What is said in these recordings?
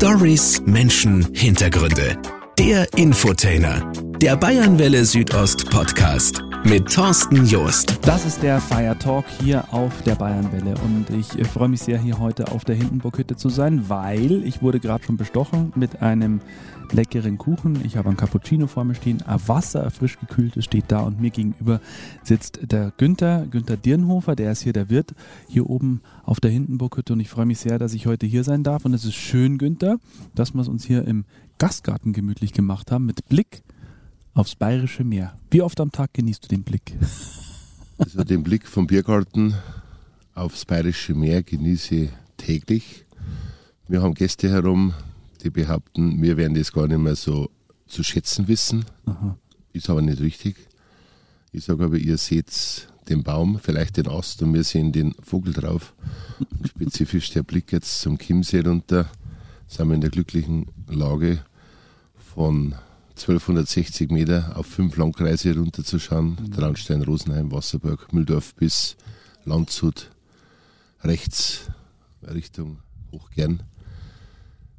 Stories, Menschen, Hintergründe. Der Infotainer. Der Bayernwelle Südost Podcast mit Thorsten Joost. Das ist der Fire Talk hier auf der Bayernwelle. Und ich äh, freue mich sehr, hier heute auf der Hindenburghütte zu sein, weil ich wurde gerade schon bestochen mit einem leckeren Kuchen. Ich habe ein Cappuccino vor mir stehen, ein Wasser, frisch gekühltes steht da und mir gegenüber sitzt der Günther, Günther Dirnhofer, der ist hier der Wirt hier oben auf der Hindenburghütte. Und ich freue mich sehr, dass ich heute hier sein darf. Und es ist schön, Günther, dass wir es uns hier im Gastgarten gemütlich gemacht haben mit Blick aufs Bayerische Meer. Wie oft am Tag genießt du den Blick? Also den Blick vom Biergarten aufs Bayerische Meer genieße ich täglich. Wir haben Gäste herum, die behaupten, wir werden das gar nicht mehr so zu schätzen wissen. Aha. Ist aber nicht richtig. Ich sage aber, ihr seht den Baum, vielleicht den Ast und wir sehen den Vogel drauf. Und spezifisch der Blick jetzt zum Chiemsee runter, sind wir in der glücklichen Lage von 1260 Meter auf fünf Landkreise runterzuschauen. Mhm. Traunstein, Rosenheim, Wasserburg, Mühldorf bis Landshut, rechts Richtung Hochgern.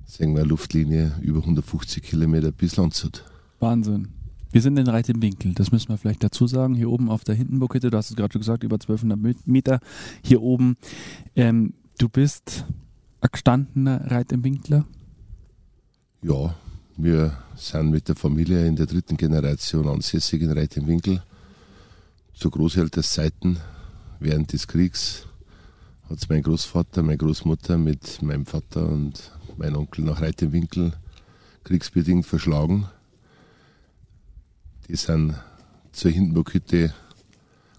Sehen wir Luftlinie über 150 Kilometer bis Landshut. Wahnsinn. Wir sind in Reit im Winkel, das müssen wir vielleicht dazu sagen. Hier oben auf der Hindenburghütte, du hast es gerade schon gesagt, über 1200 Meter hier oben. Ähm, du bist ein gestandener Reit im Winkler? Ja, wir sind mit der Familie in der dritten Generation ansässig in Reit im Winkel. Zu Großelternseiten während des Kriegs hat es mein Großvater, meine Großmutter mit meinem Vater und meinem Onkel nach Reit im Winkel kriegsbedingt verschlagen. Die sind zur Hindenburghütte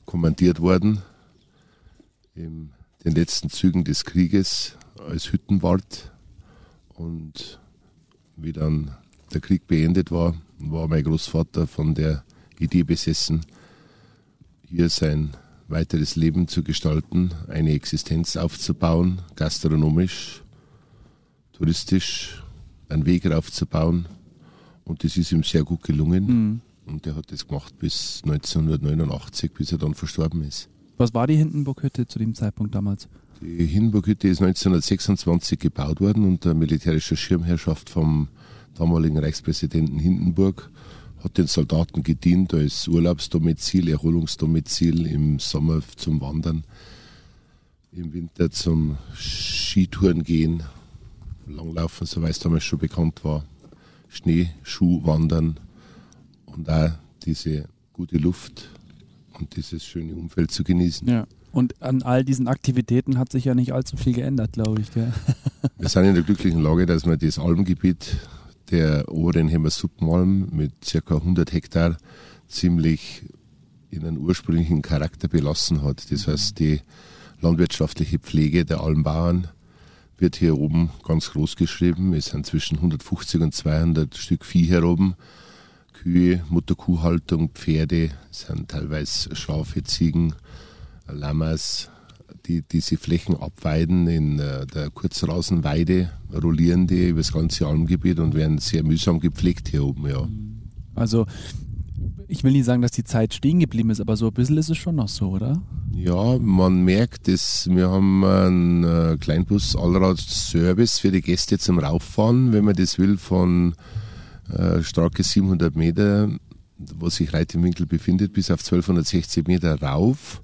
kommandiert worden in den letzten Zügen des Krieges als Hüttenwart und wie dann der Krieg beendet war, war mein Großvater von der Idee besessen, hier sein weiteres Leben zu gestalten, eine Existenz aufzubauen, gastronomisch, touristisch, einen Weg aufzubauen. Und das ist ihm sehr gut gelungen. Mhm. Und er hat das gemacht bis 1989, bis er dann verstorben ist. Was war die Hindenburghütte zu dem Zeitpunkt damals? Die Hindenburghütte ist 1926 gebaut worden unter militärischer Schirmherrschaft vom damaligen Reichspräsidenten Hindenburg, hat den Soldaten gedient als Urlaubsdomizil, Erholungsdomizil im Sommer zum Wandern, im Winter zum Skitouren gehen, Langlaufen, so es damals schon bekannt war, Schneeschuhwandern und auch diese gute Luft und dieses schöne Umfeld zu genießen. Ja. Und an all diesen Aktivitäten hat sich ja nicht allzu viel geändert, glaube ich. Gell? Wir sind in der glücklichen Lage, dass wir das Almgebiet der oberen Hemmersuppenalm mit ca. 100 Hektar ziemlich in einen ursprünglichen Charakter belassen hat. Das heißt, die landwirtschaftliche Pflege der Almbauern wird hier oben ganz groß geschrieben. Es sind zwischen 150 und 200 Stück Vieh hier oben. Kühe, Mutterkuhhaltung, Pferde, es sind teilweise Schafe, Ziegen, Lammers, die diese Flächen abweiden in äh, der Kurzrasenweide, rollieren die über das ganze Almgebiet und werden sehr mühsam gepflegt hier oben, ja. Also ich will nicht sagen, dass die Zeit stehen geblieben ist, aber so ein bisschen ist es schon noch so, oder? Ja, man merkt es. Wir haben einen äh, Kleinbus-Allrad-Service für die Gäste zum Rauffahren, wenn man das will, von äh, starke 700 Meter, wo sich Reit im Winkel befindet, bis auf 1260 Meter rauf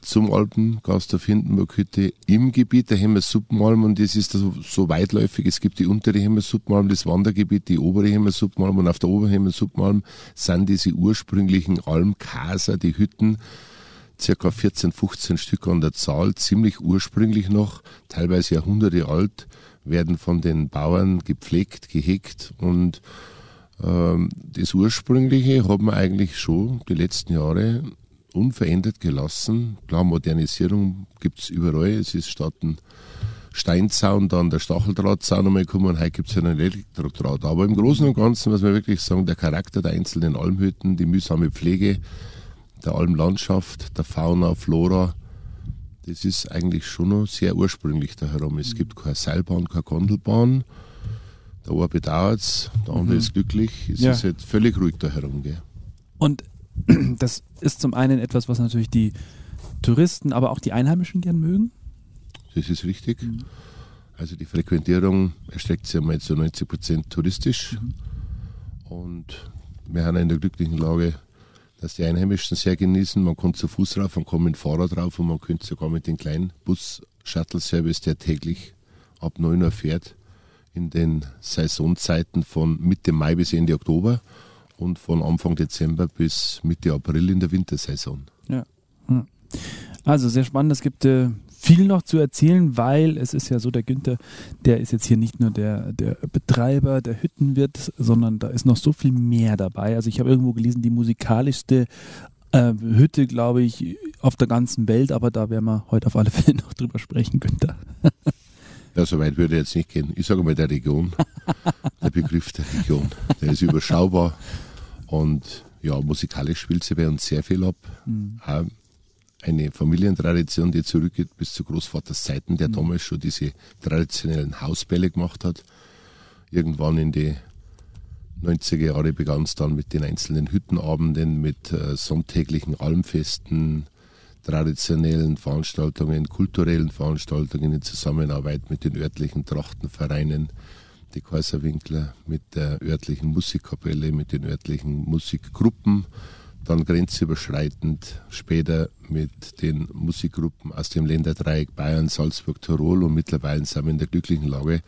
zum Alpengasthof Hindenburg-Hütte im Gebiet der Hemmersuppenalm und das ist so, weitläufig. Es gibt die untere Hemmersuppenalm, das Wandergebiet, die obere Hemmersuppenalm und auf der oberen Hemmersuppenalm sind diese ursprünglichen Almkaser, die Hütten, circa 14, 15 Stück an der Zahl, ziemlich ursprünglich noch, teilweise Jahrhunderte alt, werden von den Bauern gepflegt, gehegt und ähm, das Ursprüngliche haben wir eigentlich schon die letzten Jahre unverändert gelassen. Klar, Modernisierung gibt es überall. Es ist statt ein Steinzaun dann der Stacheldrahtzaun einmal gekommen und heute gibt es einen Elektrodraht. Aber im Großen und Ganzen muss man wirklich sagen, der Charakter der einzelnen Almhütten, die mühsame Pflege der Almlandschaft, der Fauna, Flora, das ist eigentlich schon noch sehr ursprünglich da herum. Es gibt keine Seilbahn, keine Gondelbahn. Der eine bedauert es, der andere mhm. ist glücklich. Es ja. ist halt völlig ruhig da herum. Gell? Und das ist zum einen etwas, was natürlich die Touristen, aber auch die Einheimischen gern mögen. Das ist richtig. Mhm. Also die Frequentierung erstreckt sich einmal zu 90 Prozent touristisch. Mhm. Und wir haben in der glücklichen Lage, dass die Einheimischen sehr genießen. Man kommt zu Fuß rauf, man kommt mit dem Fahrrad drauf und man könnte sogar mit dem kleinen Bus-Shuttle-Service, der täglich ab 9 Uhr fährt, in den Saisonzeiten von Mitte Mai bis Ende Oktober und von Anfang Dezember bis Mitte April in der Wintersaison. Ja. Hm. Also sehr spannend. Es gibt äh, viel noch zu erzählen, weil es ist ja so, der Günther, der ist jetzt hier nicht nur der, der Betreiber, der Hüttenwirt, sondern da ist noch so viel mehr dabei. Also ich habe irgendwo gelesen, die musikalischste äh, Hütte, glaube ich, auf der ganzen Welt, aber da werden wir heute auf alle Fälle noch drüber sprechen, Günther. Ja, so weit würde ich jetzt nicht gehen. Ich sage mal der Region, der Begriff der Region, der ist überschaubar und ja, musikalisch spielt sie bei uns sehr viel ab. Mhm eine Familientradition, die zurückgeht bis zu Großvaters Zeiten, der mhm. damals schon diese traditionellen Hausbälle gemacht hat. Irgendwann in die 90er Jahre begann es dann mit den einzelnen Hüttenabenden, mit äh, sonntäglichen Almfesten, traditionellen Veranstaltungen, kulturellen Veranstaltungen in Zusammenarbeit mit den örtlichen Trachtenvereinen, die Kaiserwinkler, mit der örtlichen Musikkapelle, mit den örtlichen Musikgruppen dann grenzüberschreitend später mit den Musikgruppen aus dem Länderdreieck Bayern, Salzburg, Tirol und mittlerweile sind wir in der glücklichen Lage,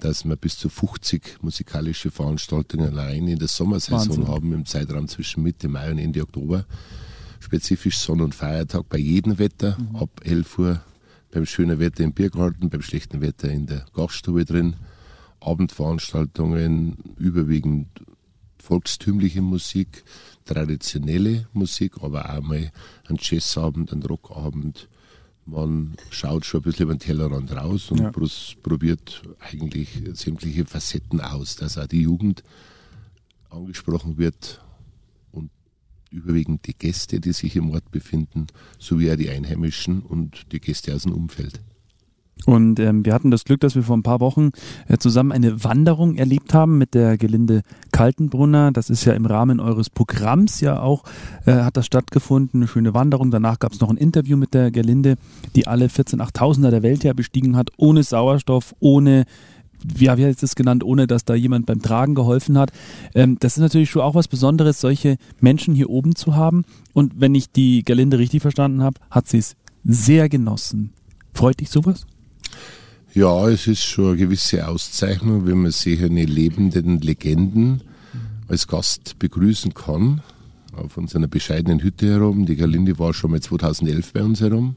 dass wir bis zu 50 musikalische Veranstaltungen allein in der Sommersaison Wahnsinn. haben, im Zeitraum zwischen Mitte Mai und Ende Oktober. Spezifisch Sonn- und Feiertag bei jedem Wetter, mhm. ab 11 Uhr beim schönen Wetter im Biergarten, beim schlechten Wetter in der Gaststube drin. Abendveranstaltungen, überwiegend volkstümliche Musik, traditionelle Musik, aber auch mal ein Jazzabend, ein Rockabend. Man schaut schon ein bisschen über den Tellerrand raus und ja. probiert eigentlich sämtliche Facetten aus, dass auch die Jugend angesprochen wird und überwiegend die Gäste, die sich im Ort befinden, sowie auch die Einheimischen und die Gäste aus dem Umfeld. Und ähm, wir hatten das Glück, dass wir vor ein paar Wochen äh, zusammen eine Wanderung erlebt haben mit der Gelinde Kaltenbrunner. Das ist ja im Rahmen eures Programms ja auch, äh, hat das stattgefunden. Eine schöne Wanderung. Danach gab es noch ein Interview mit der Gelinde, die alle 14 8000er der Welt ja bestiegen hat, ohne Sauerstoff, ohne ja, wie heißt es genannt, ohne dass da jemand beim Tragen geholfen hat. Ähm, das ist natürlich schon auch was Besonderes, solche Menschen hier oben zu haben. Und wenn ich die Gelinde richtig verstanden habe, hat sie es sehr genossen. Freut dich sowas? Ja, es ist schon eine gewisse Auszeichnung, wenn man sich eine lebenden Legenden als Gast begrüßen kann. Auf unserer bescheidenen Hütte herum. Die Galinde war schon mal 2011 bei uns herum.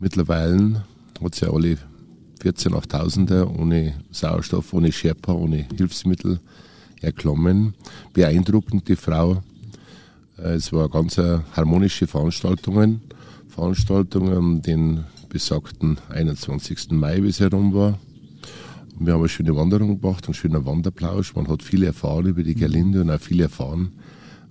Mittlerweile hat sie alle 14 8000er ohne Sauerstoff, ohne Sherpa, ohne Hilfsmittel erklommen. Beeindruckend, die Frau. Äh, es war ganz harmonische Veranstaltungen. Veranstaltungen, den besagten 21. Mai, wie es herum war. Und wir haben eine schöne Wanderung gemacht, einen schönen Wanderplausch. Man hat viel erfahren über die Gerlinde und auch viel erfahren,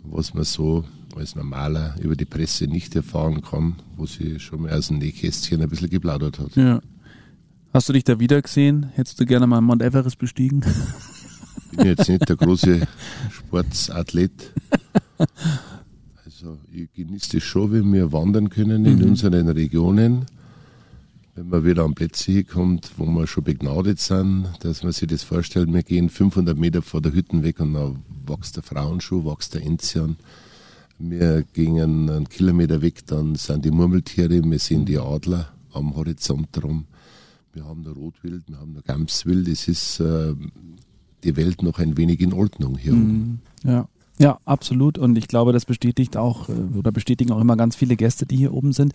was man so als Normaler über die Presse nicht erfahren kann, wo sie schon mal aus dem Nähkästchen ein bisschen geplaudert hat. Ja. Hast du dich da wieder gesehen? Hättest du gerne mal Mount Everest bestiegen? Ich bin jetzt nicht der große Sportsathlet. Also ich genieße es schon, wenn wir wandern können in mhm. unseren Regionen wenn man wieder an Plätze hinkommt, wo wir schon begnadet sind, dass man sich das vorstellt, wir gehen 500 Meter vor der Hütte weg und dann wächst der Frauenschuh, wächst der Enzian. Wir gehen einen Kilometer weg, dann sind die Murmeltiere, wir sehen die Adler am Horizont rum. Wir haben da Rotwild, wir haben da Gamswild. Es ist äh, die Welt noch ein wenig in Ordnung hier. Mhm, ja. Ja, absolut. Und ich glaube, das bestätigt auch äh, oder bestätigen auch immer ganz viele Gäste, die hier oben sind.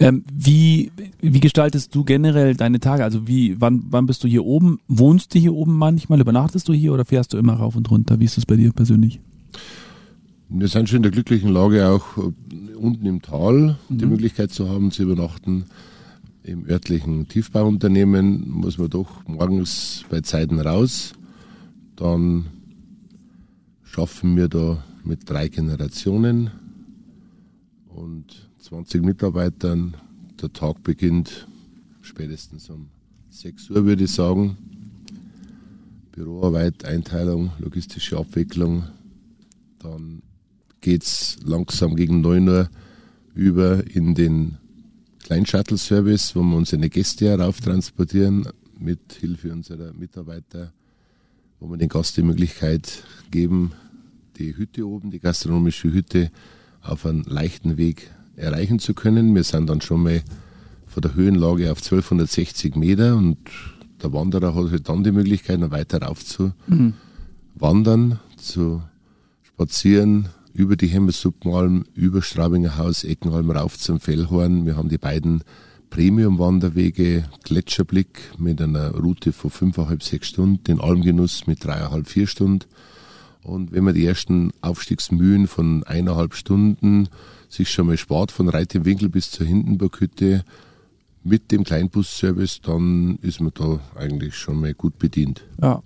Ähm, wie, wie gestaltest du generell deine Tage? Also wie, wann, wann bist du hier oben? Wohnst du hier oben manchmal? Übernachtest du hier oder fährst du immer rauf und runter? Wie ist das bei dir persönlich? Wir sind schon in der glücklichen Lage, auch äh, unten im Tal mhm. die Möglichkeit zu haben, zu übernachten. Im örtlichen Tiefbauunternehmen muss man doch morgens bei Zeiten raus. Dann schaffen wir da mit drei Generationen und 20 Mitarbeitern. Der Tag beginnt spätestens um 6 Uhr, würde ich sagen. Büroarbeit, Einteilung, logistische Abwicklung. Dann geht es langsam gegen 9 Uhr über in den Klein-Shuttle-Service, wo wir unsere Gäste herauf transportieren mit Hilfe unserer Mitarbeiter, wo wir den Gast die Möglichkeit geben, die Hütte oben, die gastronomische Hütte, auf einem leichten Weg erreichen zu können. Wir sind dann schon mal von der Höhenlage auf 1260 Meter und der Wanderer hat halt dann die Möglichkeit, noch weiter rauf zu mhm. wandern, zu spazieren, über die Hemmersuppenalm, über Straubinger Haus, Eckenalm rauf zum Fellhorn. Wir haben die beiden Premium-Wanderwege, Gletscherblick mit einer Route von fünfeinhalb, sechs Stunden, den Almgenuss mit dreieinhalb, vier Stunden. Und wenn man die ersten Aufstiegsmühen von eineinhalb Stunden sich schon mal spart, von Reit im Winkel bis zur Hindenburghütte mit dem Kleinbusservice, dann ist man da eigentlich schon mal gut bedient. Ja.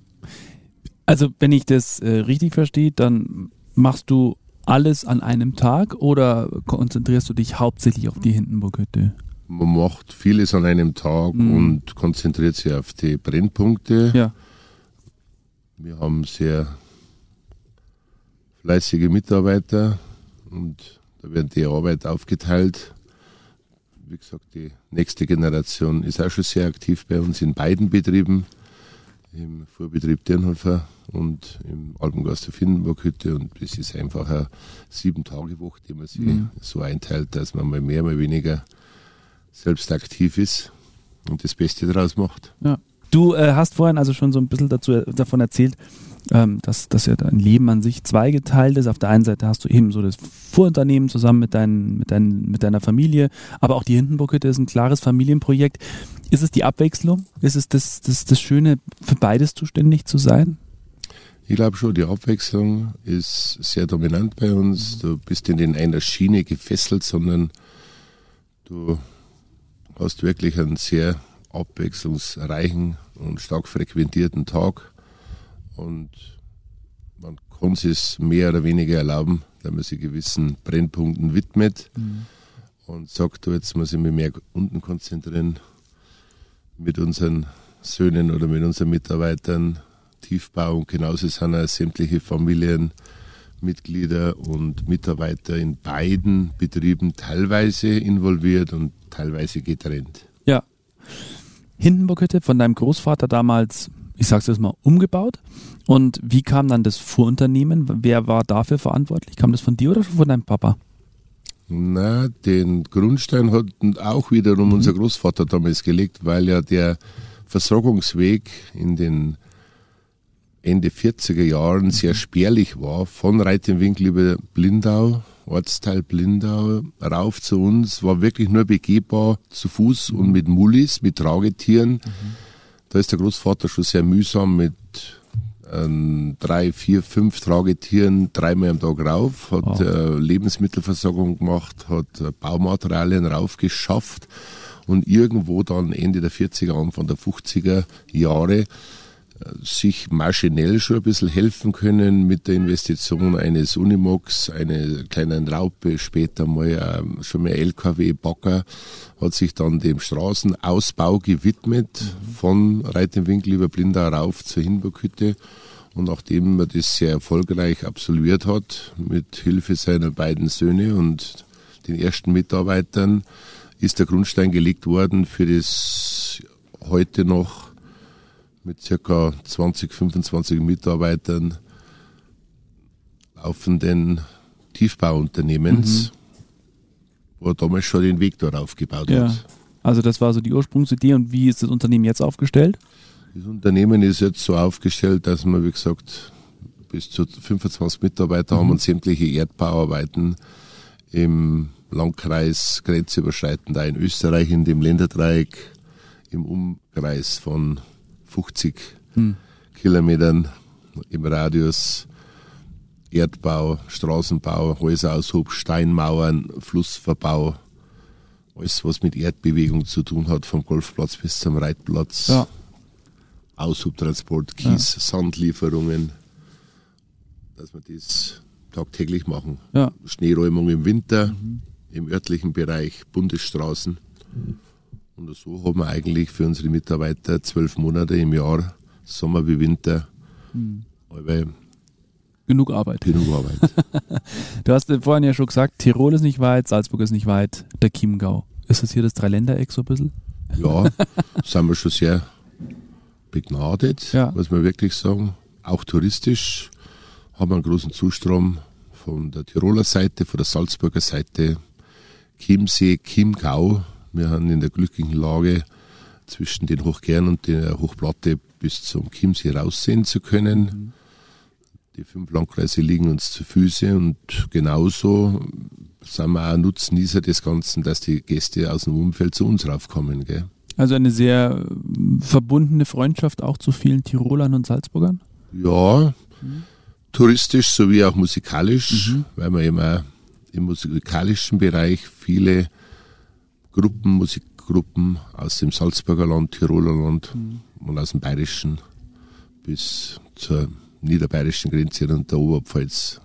Also wenn ich das äh, richtig verstehe, dann machst du alles an einem Tag oder konzentrierst du dich hauptsächlich auf die Hindenburghütte? Man macht vieles an einem Tag mhm. und konzentriert sich auf die Brennpunkte. Ja. Wir haben sehr fleißige Mitarbeiter und da wird die Arbeit aufgeteilt. Wie gesagt, die nächste Generation ist auch schon sehr aktiv bei uns in beiden Betrieben, im Vorbetrieb Dirnhofer und im Alpengast der Finnenburg-Hütte. Und es ist einfach eine Sieben-Tage-Woche, die man sich mhm. so einteilt, dass man mal mehr, mal weniger selbst aktiv ist und das Beste daraus macht. Ja. Du äh, hast vorhin also schon so ein bisschen dazu, äh, davon erzählt, ähm, dass, dass ja dein Leben an sich zweigeteilt ist. Auf der einen Seite hast du eben so das Vorunternehmen zusammen mit, dein, mit, dein, mit deiner Familie, aber auch die Hindenburghütte ist ein klares Familienprojekt. Ist es die Abwechslung? Ist es das, das, das Schöne, für beides zuständig zu sein? Ich glaube schon, die Abwechslung ist sehr dominant bei uns. Du bist nicht in einer Schiene gefesselt, sondern du hast wirklich einen sehr abwechslungsreichen und stark frequentierten Tag. Und man kann es mehr oder weniger erlauben, dass man sich gewissen Brennpunkten widmet mhm. und sagt, jetzt muss ich mich mehr unten konzentrieren mit unseren Söhnen oder mit unseren Mitarbeitern. Tiefbau und genauso sind auch sämtliche Familienmitglieder und Mitarbeiter in beiden Betrieben teilweise involviert und teilweise getrennt. Ja. Hindenburghütte von deinem Großvater damals ich sage es jetzt mal, umgebaut. Und wie kam dann das Vorunternehmen? Wer war dafür verantwortlich? Kam das von dir oder von deinem Papa? Na, den Grundstein hat auch wiederum mhm. unser Großvater damals gelegt, weil ja der Versorgungsweg in den Ende 40er Jahren sehr mhm. spärlich war, von Reitenwinkel über Blindau, Ortsteil Blindau, rauf zu uns, war wirklich nur begehbar zu Fuß mhm. und mit Mullis, mit Tragetieren. Mhm da ist der Großvater schon sehr mühsam mit ähm, drei, vier, fünf Tragetieren dreimal am Tag rauf, hat oh. äh, Lebensmittelversorgung gemacht, hat äh, Baumaterialien raufgeschafft und irgendwo dann Ende der 40er, Anfang der 50er Jahre sich maschinell schon ein bisschen helfen können mit der Investition eines Unimox, einer kleinen Raupe, später mal ähm, schon mehr LKW-Bagger, hat sich dann dem Straßenausbau gewidmet mhm. von Reitenwinkel über Blindau rauf zur Hinburghütte. Und nachdem er das sehr erfolgreich absolviert hat, mit Hilfe seiner beiden Söhne und den ersten Mitarbeitern, ist der Grundstein gelegt worden für das heute noch mit circa 20, 25 Mitarbeitern laufenden Tiefbauunternehmens, mhm. wo er damals schon den Weg dort aufgebaut ja. hat. Also das war so die Ursprungsidee und wie ist das Unternehmen jetzt aufgestellt? Das Unternehmen ist jetzt so aufgestellt, dass wir, wie gesagt, bis zu 25 Mitarbeiter mhm. haben und sämtliche Erdbauarbeiten im Landkreis grenzüberschreitend, da in Österreich, in dem Länderdreieck, im Umkreis von 50 hm. Kilometern im Radius Erdbau, Straßenbau, Häuseraushub, Steinmauern, Flussverbau, alles was mit Erdbewegung zu tun hat, vom Golfplatz bis zum Reitplatz. Ja. Aushubtransport, Kies, ja. Sandlieferungen, dass wir das tagtäglich machen. Ja. Schneeräumung im Winter, mhm. im örtlichen Bereich, Bundesstraßen. Mhm. Und so haben wir eigentlich für unsere Mitarbeiter zwölf Monate im Jahr, Sommer wie Winter, hm. genug Arbeit. Genug Arbeit. du hast vorhin ja schon gesagt, Tirol ist nicht weit, Salzburg ist nicht weit, der Chiemgau. Ist das hier das Dreiländereck so ein bisschen? Ja, sind wir schon sehr begnadet, Ja. muss man wirklich sagen. Auch touristisch haben wir einen großen Zustrom von der Tiroler Seite, von der Salzburger Seite, Chiemsee, Chiemgau. Wir haben in der glücklichen Lage, zwischen den Hochgern und der Hochplatte bis zum Chiemsee raussehen zu können. Die fünf Landkreise liegen uns zu Füße und genauso sind wir auch Nutznießer des Ganzen, dass die Gäste aus dem Umfeld zu uns raufkommen. Gell? Also eine sehr äh, verbundene Freundschaft auch zu vielen Tirolern und Salzburgern? Ja, touristisch sowie auch musikalisch, weil wir auch im musikalischen Bereich viele Gruppen, Musikgruppen aus dem Salzburger Land, Tiroler Land und aus dem Bayerischen bis zur niederbayerischen Grenze und der Oberpfalz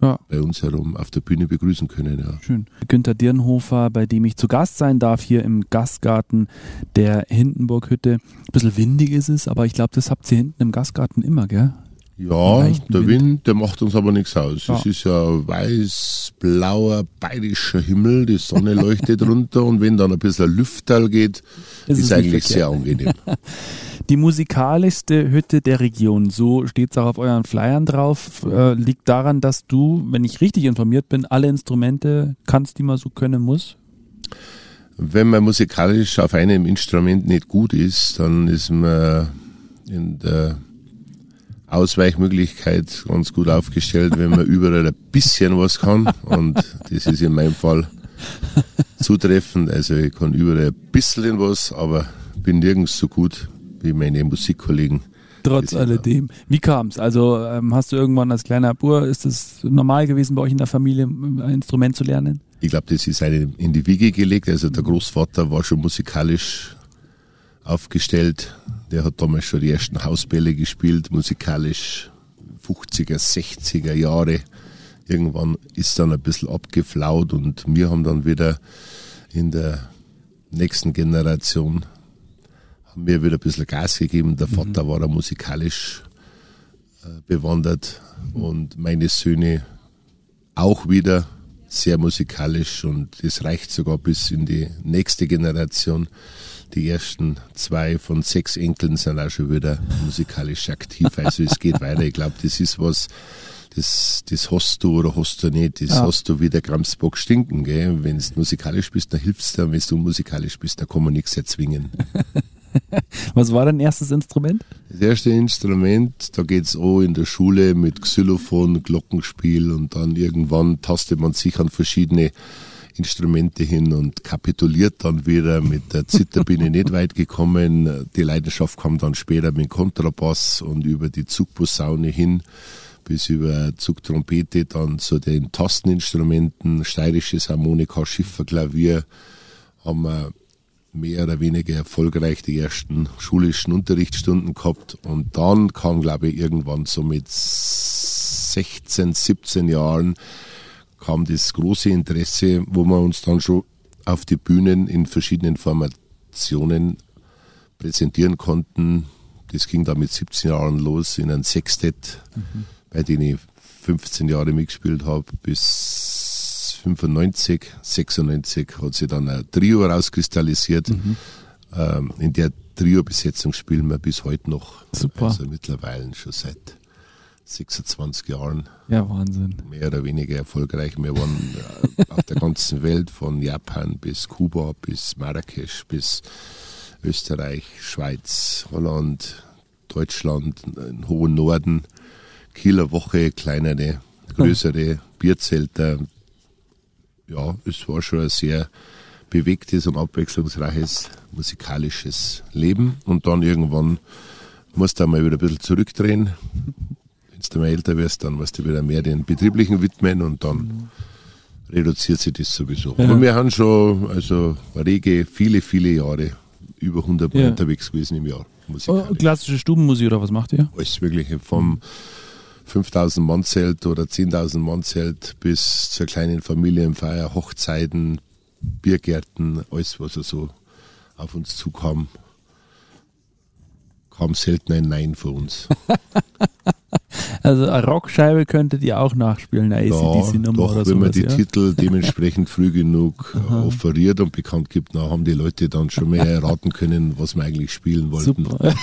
Ja. bei uns herum auf der Bühne begrüßen können. Ja. Schön. Günter Dirnhofer, bei dem ich zu Gast sein darf, hier im Gastgarten der Hindenburghütte. Ein bisschen windig ist es, aber ich glaube, das habt ihr hinten im Gastgarten immer, gell? Ja, der Wind. Wind. der macht uns aber nichts aus. Ja. Es ist ja weiß-blauer bayerischer Himmel, die Sonne leuchtet runter und wenn dann ein bisschen Lüfterl geht, Das ist, ist nicht eigentlich sehr angenehm. Die musikalischste Hütte der Region, so steht es auch auf euren Flyern drauf, äh, liegt daran, dass du, wenn ich richtig informiert bin, alle Instrumente kannst, die man so können muss. Wenn man musikalisch auf einem Instrument nicht gut ist, dann ist man in der Ausweichmöglichkeit ganz gut aufgestellt, wenn man überall ein bisschen was kann. Und das ist in meinem Fall zutreffend. Also ich kann überall ein bisschen was, aber bin nirgends so gut wie meine Musikkollegen. Trotz alledem. Wie kam es? Also ähm, hast du irgendwann als kleiner Bur, ist es normal gewesen bei euch in der Familie, ein Instrument zu lernen? Ich glaube, das ist einem in die Wiege gelegt. Also der Großvater war schon musikalisch aufgestellt. Der hat damals schon die ersten Hausbälle gespielt, musikalisch 50er, 60er Jahre. Irgendwann ist dann ein bisschen abgeflaut und wir haben dann wieder in der nächsten Generation haben wir wieder ein bisschen Gas gegeben. Der Vater war da musikalisch äh, bewandert und meine Söhne auch wieder sehr musikalisch und es reicht sogar bis in die nächste Generation. Die ersten zwei von sechs Enkeln sind auch schon wieder musikalisch aktiv. Also es geht weiter. Ich glaube, das ist was, das, das hast du oder hast du nicht. Das Ja. hast du wie der Gramsbock stinken. Gell? Wenn du musikalisch bist, dann hilft's dir. Wenn du unmusikalisch bist, dann kann man nichts erzwingen. Was war dein erstes Instrument? Das erste Instrument, da geht's auch in der Schule mit Xylophon, Glockenspiel und dann irgendwann tastet man sich an verschiedene Instrumente hin und kapituliert dann wieder. Mit der Zither bin ich nicht weit gekommen. Die Leidenschaft kam dann später mit dem Kontrabass und über die Zugposaune hin bis über Zugtrompete dann zu den Tasteninstrumenten, steirisches Harmonika, Schifferklavier haben wir mehr oder weniger erfolgreich die ersten schulischen Unterrichtsstunden gehabt. Und dann kam, glaube ich, irgendwann so mit 16, 17 Jahren kam das große Interesse, wo wir uns dann schon auf die Bühnen in verschiedenen Formationen präsentieren konnten. Das ging dann mit 17 Jahren los in einem Sextett, bei dem ich 15 Jahre mitgespielt habe, bis 95, 96 hat sich dann ein Trio rauskristallisiert. Ähm, in der Trio-Besetzung spielen wir bis heute noch. Super. Also mittlerweile schon seit 26 Jahren Ja, Wahnsinn. mehr oder weniger erfolgreich. Wir waren äh, auf der ganzen Welt, von Japan bis Kuba, bis Marrakesch, bis Österreich, Schweiz, Holland, Deutschland, im hohen Norden, Kieler Woche, kleinere, größere Bierzelter. Ja, es war schon ein sehr bewegtes und abwechslungsreiches musikalisches Leben. Und dann irgendwann musst du mal wieder ein bisschen zurückdrehen. Wenn du mal älter wirst, dann musst du wieder mehr den betrieblichen widmen und dann reduziert sich das sowieso. Ja. Aber wir haben schon also rege viele, viele Jahre, über 100 Mal Ja. unterwegs gewesen im Jahr. Oh, klassische Stubenmusik oder was macht ihr? Alles Mögliche vom 5000 Mann Zelt oder 10.000 Mann Zelt bis zur kleinen Familienfeier, Hochzeiten, Biergärten, alles was so auf uns zukam, kam selten ein Nein für uns. Also eine Rockscheibe könntet ihr auch nachspielen, eine ACDC-Nummer doch, oder wenn sowas, man die ja? Titel dementsprechend früh genug äh, offeriert und bekannt gibt, dann haben die Leute dann schon mehr erraten können, was wir eigentlich spielen wollten. Super.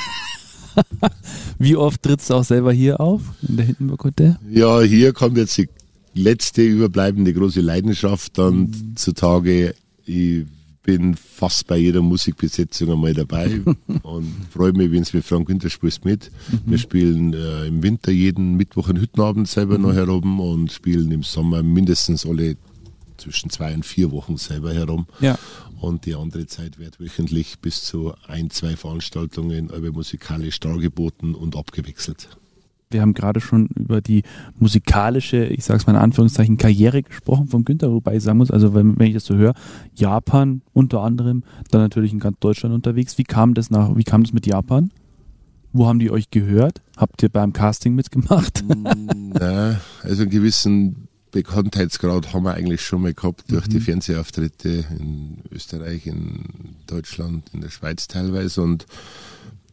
Wie oft trittst du auch selber hier auf, in der Hindenburg-Hütte? Ja, hier kommt jetzt die letzte überbleibende große Leidenschaft dann Mhm. zutage. Ich bin fast bei jeder Musikbesetzung einmal dabei und freue mich, wenn es mit Frank Winter spielst mit. Mhm. Wir spielen äh, im Winter jeden Mittwoch einen Hüttenabend selber Mhm. noch herum und spielen im Sommer mindestens alle zwischen zwei und vier Wochen selber herum. Ja. Und die andere Zeit wird wöchentlich bis zu ein, zwei Veranstaltungen aber musikalisch dargeboten und abgewechselt. Wir haben gerade schon über die musikalische, ich sag's mal in Anführungszeichen, Karriere gesprochen von Günther, wobei ich sagen muss, also wenn, wenn ich das so höre, Japan unter anderem, dann natürlich in ganz Deutschland unterwegs. Wie kam das nach, wie kam das mit Japan? Wo haben die euch gehört? Habt ihr beim Casting mitgemacht? Na, also einen gewissen Bekanntheitsgrad haben wir eigentlich schon mal gehabt durch Mhm. die Fernsehauftritte in Österreich, in Deutschland, in der Schweiz teilweise und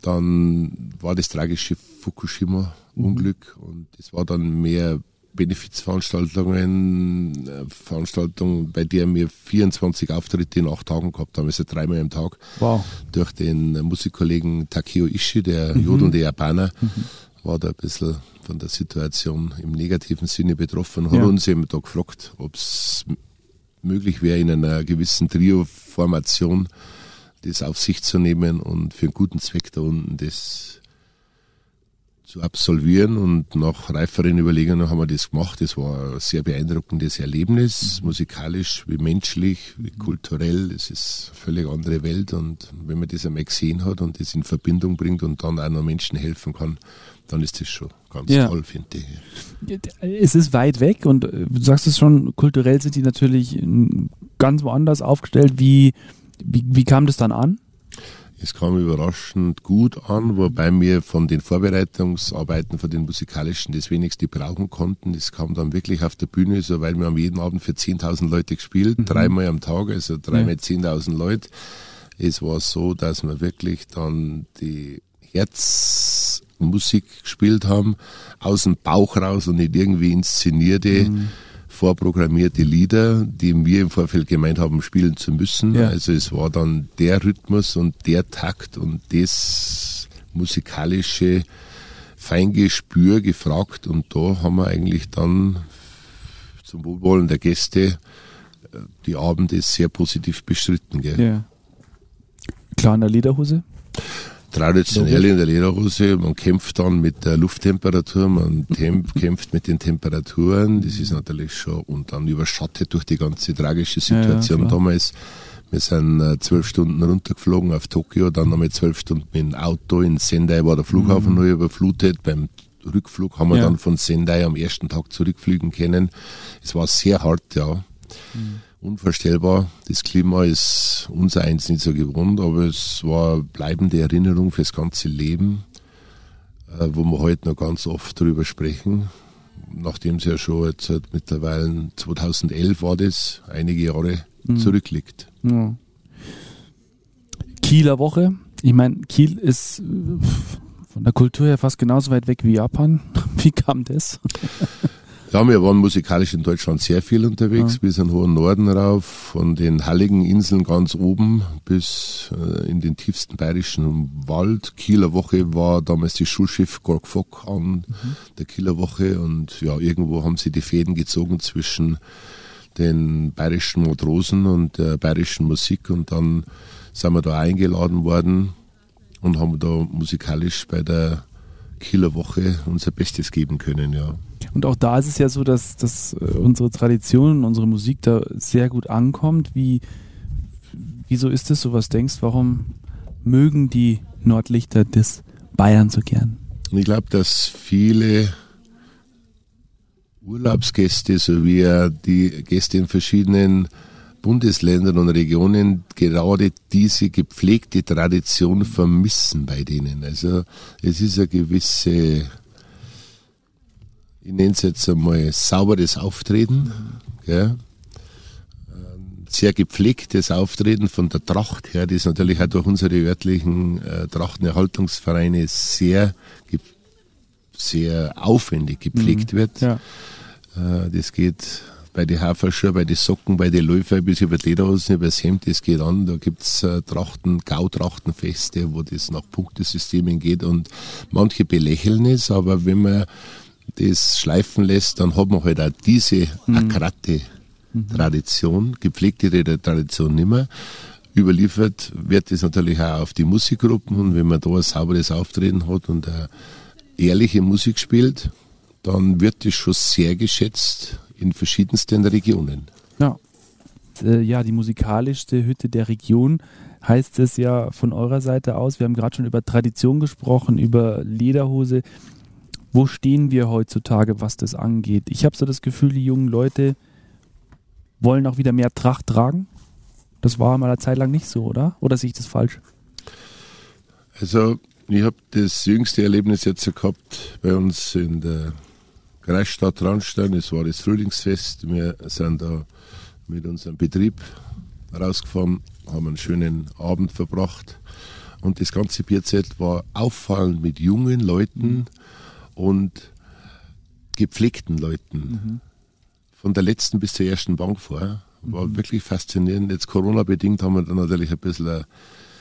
dann war das tragische Fukushima-Unglück Mhm. und es war dann mehr Benefizveranstaltungen, äh, Veranstaltungen, bei der wir 24 Auftritte in acht Tagen gehabt haben, also dreimal am Tag Wow. durch den Musikkollegen Takeo Ishii, der Mhm. jodelnde Japaner, war da ein bisschen von der Situation im negativen Sinne betroffen, hat Ja. uns eben da gefragt, ob es möglich wäre, in einer gewissen Trio-Formation das auf sich zu nehmen und für einen guten Zweck da unten das zu absolvieren und nach reiferen Überlegungen haben wir das gemacht. Das war ein sehr beeindruckendes Erlebnis, musikalisch wie menschlich, wie kulturell. Es ist eine völlig andere Welt und wenn man das einmal gesehen hat und das in Verbindung bringt und dann auch noch Menschen helfen kann, dann ist das schon ganz Ja. toll, finde ich. Es ist weit weg und äh, du sagst es schon, kulturell sind die natürlich ganz woanders aufgestellt. Wie, wie, wie kam das dann an? Es kam überraschend gut an, wobei wir von den Vorbereitungsarbeiten, von den musikalischen das wenigste brauchen konnten. Das kam dann wirklich auf der Bühne, so weil wir haben jeden Abend für 10.000 Leute gespielt, dreimal am Tag, also dreimal 10.000 Leute. Es war so, dass wir wirklich dann die Herzmusik gespielt haben, aus dem Bauch raus und nicht irgendwie inszenierte, vorprogrammierte Lieder, die wir im Vorfeld gemeint haben, spielen zu müssen. Ja. Also es war dann der Rhythmus und der Takt und das musikalische Feingespür gefragt und da haben wir eigentlich dann zum Wohlwollen der Gäste äh, die Abende sehr positiv bestritten. Gell? Ja. Klar in der Lederhose? Traditionell in der Lederhose, man kämpft dann mit der Lufttemperatur, man kämpft mit den Temperaturen, das ist natürlich schon, und dann überschattet durch die ganze tragische Ja, ja, Situation klar. damals. Wir sind äh, zwölf Stunden runtergeflogen auf Tokio, dann nochmal zwölf Stunden mit dem Auto. In Sendai war der Flughafen neu überflutet. Beim Rückflug haben wir Mhm. Ja. dann von Sendai am ersten Tag zurückfliegen können. Es war sehr hart, ja. Unvorstellbar. Das Klima ist unser eins nicht so gewohnt, aber es war bleibende Erinnerung fürs ganze Leben, äh, wo wir heute noch ganz oft drüber sprechen. Nachdem es ja schon jetzt halt mittlerweile 2011 war das, einige Jahre zurückliegt. Ja. Kieler Woche. Ich meine, Kiel ist äh, von der Kultur her fast genauso weit weg wie Japan. Wie kam das? Ja, wir waren musikalisch in Deutschland sehr viel unterwegs, Ja. bis in den hohen Norden rauf, von den Halligen Inseln ganz oben bis äh, in den tiefsten bayerischen Wald. Kieler Woche war damals das Schulschiff Gorg Fock an der Kieler Woche und ja, irgendwo haben sie die Fäden gezogen zwischen den bayerischen Matrosen und der bayerischen Musik und dann sind wir da eingeladen worden und haben da musikalisch bei der Kieler Woche unser Bestes geben können, ja. Und auch da ist es ja so, dass, dass äh, unsere Tradition, unsere Musik da sehr gut ankommt. Wie, wieso ist es so? Was denkst Warum mögen die Nordlichter des Bayern so gern? Ich glaube, dass viele Urlaubsgäste sowie die Gäste in verschiedenen Bundesländern und Regionen gerade diese gepflegte Tradition vermissen bei denen. Also es ist eine gewisse, ich nenne es jetzt einmal sauberes Auftreten, gell? Ähm, sehr gepflegtes Auftreten von der Tracht her, das natürlich auch durch unsere örtlichen äh, Trachtenerhaltungsvereine sehr sehr aufwendig gepflegt Mhm. wird. Ja. Äh, das geht bei den Haferschuhe, bei den Socken, bei den Läufer bis über die Lederhosen, über das Hemd, das geht an. Da gibt's äh, Trachten, Gautrachtenfeste, wo das nach Punktesystemen geht und manche belächeln es, aber wenn man das schleifen lässt, dann hat man halt auch diese akkurate Tradition, gepflegte Tradition nimmer. Überliefert wird das natürlich auch auf die Musikgruppen und wenn man da ein sauberes Auftreten hat und eine ehrliche Musik spielt, dann wird das schon sehr geschätzt in verschiedensten Regionen. Ja. Äh, ja, die musikalischste Hütte der Region heißt es ja von eurer Seite aus. Wir haben gerade schon über Tradition gesprochen, über Lederhose. Wo stehen wir heutzutage, was das angeht? Ich habe so das Gefühl, die jungen Leute wollen auch wieder mehr Tracht tragen. Das war mal eine Zeit lang nicht so, oder? Oder sehe ich das falsch? Also ich habe das jüngste Erlebnis jetzt gehabt bei uns in der Kreisstadt Rahnstein. Es war das Frühlingsfest. Wir sind da mit unserem Betrieb rausgefahren, haben einen schönen Abend verbracht. Und das ganze Bierzelt war auffallend mit jungen Leuten und gepflegten Leuten. Von der letzten bis zur ersten Bank vor. War wirklich faszinierend. Jetzt Corona-bedingt haben wir dann natürlich ein bisschen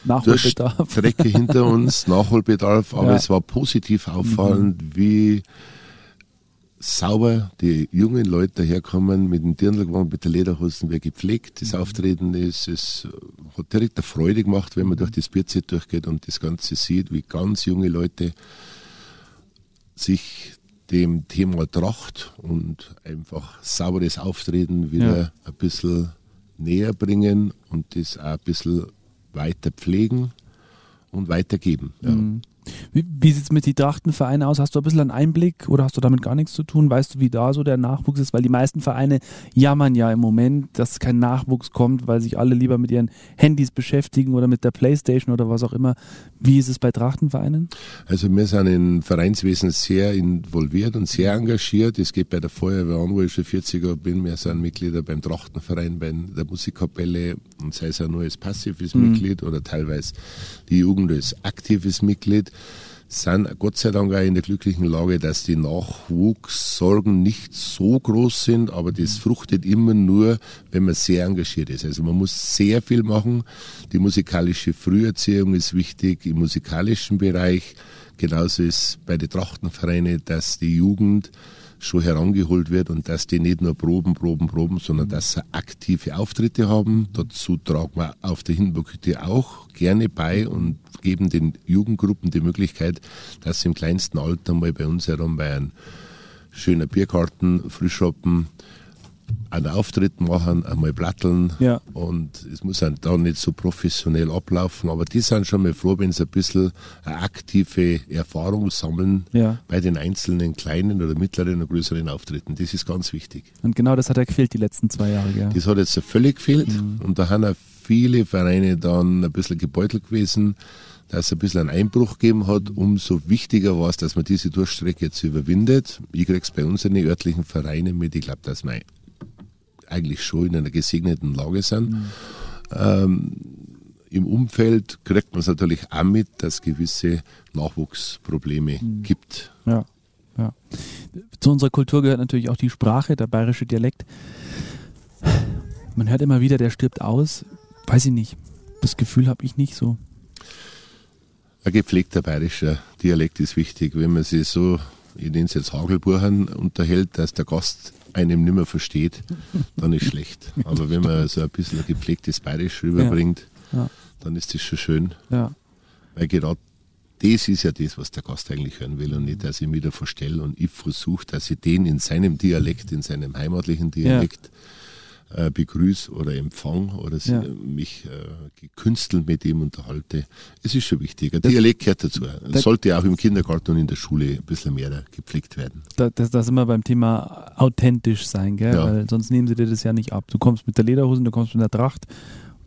Nachholbedarf. Strecke hinter uns, Nachholbedarf, aber Ja. es war positiv auffallend, wie sauber die jungen Leute daherkommen mit dem Dirndlgewand, mit der Lederhosen, wie gepflegt das Auftreten ist. Es hat direkt eine Freude gemacht, wenn man durch das Bierzelt durchgeht und das Ganze sieht, wie ganz junge Leute sich dem Thema Tracht und einfach sauberes Auftreten wieder Ja. ein bisschen näher bringen und das auch ein bisschen weiter pflegen und weitergeben. Ja. Mhm. Wie, wie sieht es mit den Trachtenvereinen aus? Hast du ein bisschen einen Einblick oder hast du damit gar nichts zu tun? Weißt du, wie da so der Nachwuchs ist? Weil die meisten Vereine jammern ja im Moment, dass kein Nachwuchs kommt, weil sich alle lieber mit ihren Handys beschäftigen oder mit der Playstation oder was auch immer. Wie ist es bei Trachtenvereinen? Also wir sind im Vereinswesen sehr involviert und sehr engagiert. Es geht bei der Feuerwehr an, wo ich schon 40er bin. Wir sind Mitglieder beim Trachtenverein, bei der Musikkapelle und sei es auch nur als passives Mitglied oder teilweise die Jugend als aktives Mitglied sind Gott sei Dank auch in der glücklichen Lage, dass die Nachwuchssorgen nicht so groß sind, aber das fruchtet immer nur, wenn man sehr engagiert ist. Also man muss sehr viel machen. Die musikalische Früherziehung ist wichtig im musikalischen Bereich. Genauso ist bei den Trachtenvereinen, dass die Jugend schon herangeholt wird und dass die nicht nur proben, proben, proben, sondern dass sie aktive Auftritte haben. Dazu tragen wir auf der Hindenburghütte auch gerne bei und geben den Jugendgruppen die Möglichkeit, dass sie im kleinsten Alter mal bei uns herum bei einem schönen Bierkarten, Frühschoppen, einen Auftritt machen, einmal platteln Ja. und es muss dann da nicht so professionell ablaufen, aber die sind schon mal froh, wenn sie ein bisschen eine aktive Erfahrung sammeln Ja. bei den einzelnen kleinen oder mittleren oder größeren Auftritten. Das ist ganz wichtig. Und genau das hat ja gefehlt die letzten zwei Jahre. Ja. Das hat jetzt völlig gefehlt und da haben auch viele Vereine dann ein bisschen gebeutelt gewesen, dass es ein bisschen einen Einbruch gegeben hat. Umso wichtiger war es, dass man diese Durchstrecke jetzt überwindet. Ich krieg's bei unseren örtlichen Vereinen mit. Ich glaube, dass wir eigentlich schon in einer gesegneten Lage sind. Ähm, Im Umfeld kriegt man es natürlich auch mit, dass es gewisse Nachwuchsprobleme gibt. Ja, ja. Zu unserer Kultur gehört natürlich auch die Sprache, der bayerische Dialekt. Man hört immer wieder, der stirbt aus. Weiß ich nicht. Das Gefühl habe ich nicht so. Ein gepflegter bayerischer Dialekt ist wichtig. Wenn man sich so, ich nenne es jetzt Hagelbuchern, unterhält, dass der Gast einem nicht mehr versteht, dann ist schlecht. Aber wenn man so ein bisschen ein gepflegtes Bayerisch rüberbringt, Ja. dann ist das schon schön. Ja. Weil gerade das ist ja das, was der Gast eigentlich hören will und nicht, dass ich mich da verstelle und ich versuche, dass ich den in seinem Dialekt, in seinem heimatlichen Dialekt äh, begrüße oder empfange oder Ja. mich äh, gekünstelt mit ihm unterhalte. Es ist schon wichtig. Ein Dialekt gehört dazu. das- Sollte auch im Kindergarten und in der Schule ein bisschen mehr gepflegt werden. Da, das, da sind wir beim Thema authentisch sein, gell? Ja. Weil sonst nehmen sie dir das ja nicht ab. Du kommst mit der Lederhosen, du kommst mit der Tracht,